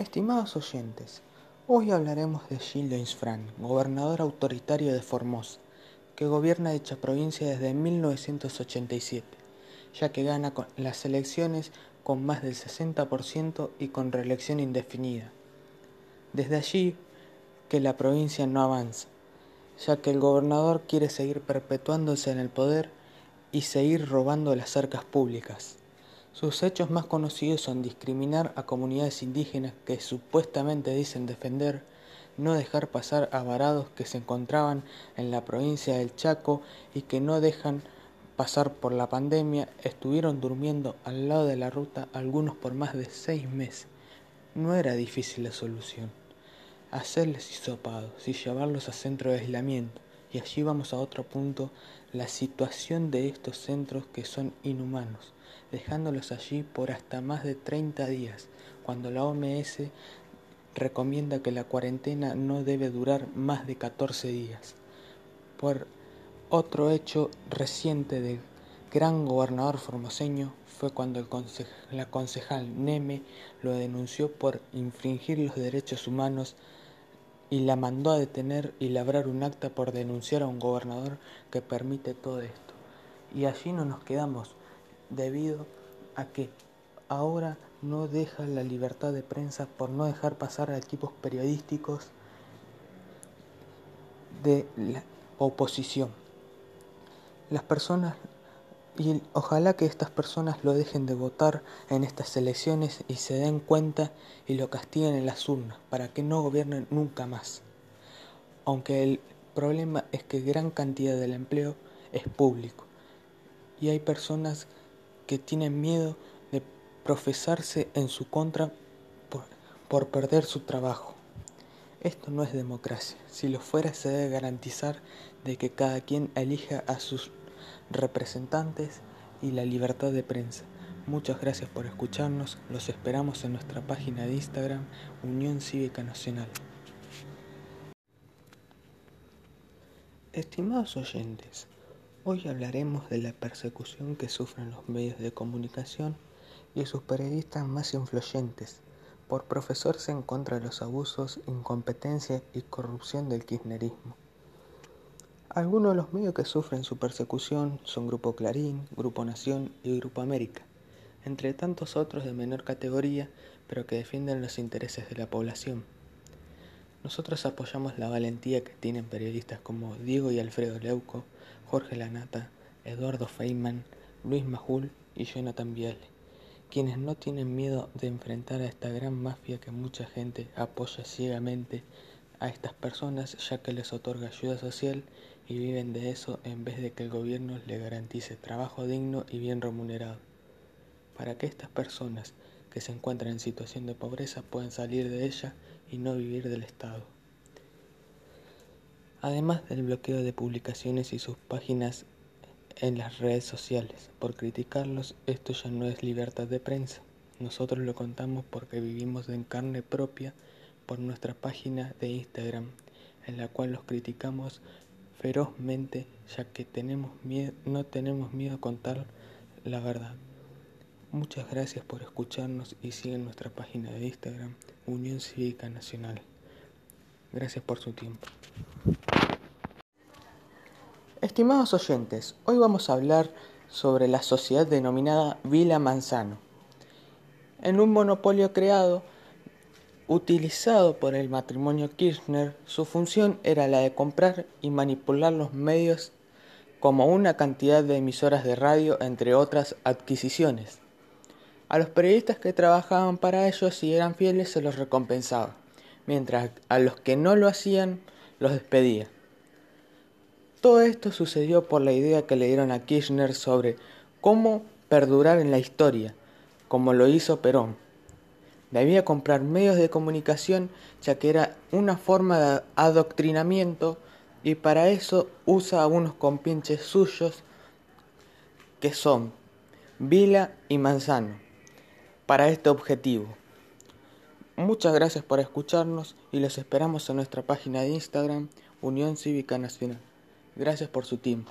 Estimados oyentes, hoy hablaremos de Gilles Fran, gobernador autoritario de Formosa, que gobierna dicha provincia desde 1987, ya que gana las elecciones con más del 60% y con reelección indefinida. Desde allí que la provincia no avanza, ya que el gobernador quiere seguir perpetuándose en el poder y seguir robando las arcas públicas. Sus hechos más conocidos son discriminar a comunidades indígenas que supuestamente dicen defender, no dejar pasar a varados que se encontraban en la provincia del Chaco y que no dejan pasar por la pandemia, estuvieron durmiendo al lado de la ruta algunos por más de seis meses. No era difícil la solución. Hacerles hisopados y llevarlos a centro de aislamiento. Y allí vamos a otro punto, la situación de estos centros que son inhumanos dejándolos allí por hasta más de 30 días, cuando la OMS recomienda que la cuarentena no debe durar más de 14 días. Por otro hecho reciente del gran gobernador formoseño fue cuando el la concejal Neme lo denunció por infringir los derechos humanos y la mandó a detener y labrar un acta por denunciar a un gobernador que permite todo esto. Y allí no nos quedamos, debido a que ahora no deja la libertad de prensa por no dejar pasar a equipos periodísticos de la oposición. Las personas, y ojalá que estas personas lo dejen de votar en estas elecciones y se den cuenta y lo castiguen en las urnas para que no gobiernen nunca más. Aunque el problema es que gran cantidad del empleo es público y hay personas que tienen miedo de profesarse en su contra por, perder su trabajo. Esto no es democracia. Si lo fuera se debe garantizar de que cada quien elija a sus representantes y la libertad de prensa. Muchas gracias por escucharnos. Los esperamos en nuestra página de Instagram, Unión Cívica Nacional. Estimados oyentes, Hoy hablaremos de la persecución que sufren los medios de comunicación y sus periodistas más influyentes por profesarse en contra los abusos, incompetencia y corrupción del kirchnerismo. Algunos de los medios que sufren su persecución son Grupo Clarín, Grupo Nación y Grupo América, entre tantos otros de menor categoría, pero que defienden los intereses de la población. Nosotros apoyamos la valentía que tienen periodistas como Diego y Alfredo Leuco, Jorge Lanata, Eduardo Feynman, Luis Majul y Jonathan Viale, quienes no tienen miedo de enfrentar a esta gran mafia que mucha gente apoya ciegamente a estas personas ya que les otorga ayuda social y viven de eso en vez de que el gobierno les garantice trabajo digno y bien remunerado. Para que estas personas que se encuentran en situación de pobreza puedan salir de ella y no vivir del Estado. Además del bloqueo de publicaciones y sus páginas en las redes sociales. Por criticarlos, esto ya no es libertad de prensa. Nosotros lo contamos porque vivimos en carne propia por nuestra página de Instagram, en la cual los criticamos ferozmente, ya que tenemos miedo, no tenemos miedo a contar la verdad. Muchas gracias por escucharnos y siguen nuestra página de Instagram, Unión Cívica Nacional. Gracias por su tiempo. Estimados oyentes, hoy vamos a hablar sobre la sociedad denominada Vila Manzano. En un monopolio creado, utilizado por el matrimonio Kirchner, su función era la de comprar y manipular los medios como una cantidad de emisoras de radio, entre otras adquisiciones. A los periodistas que trabajaban para ellos y eran fieles se los recompensaba, mientras a los que no lo hacían los despedía. Todo esto sucedió por la idea que le dieron a Kirchner sobre cómo perdurar en la historia, como lo hizo Perón. Debía comprar medios de comunicación ya que era una forma de adoctrinamiento y para eso usa a unos compinches suyos que son Vila y Manzano para este objetivo. Muchas gracias por escucharnos y los esperamos en nuestra página de Instagram, Unión Cívica Nacional. Gracias por su tiempo.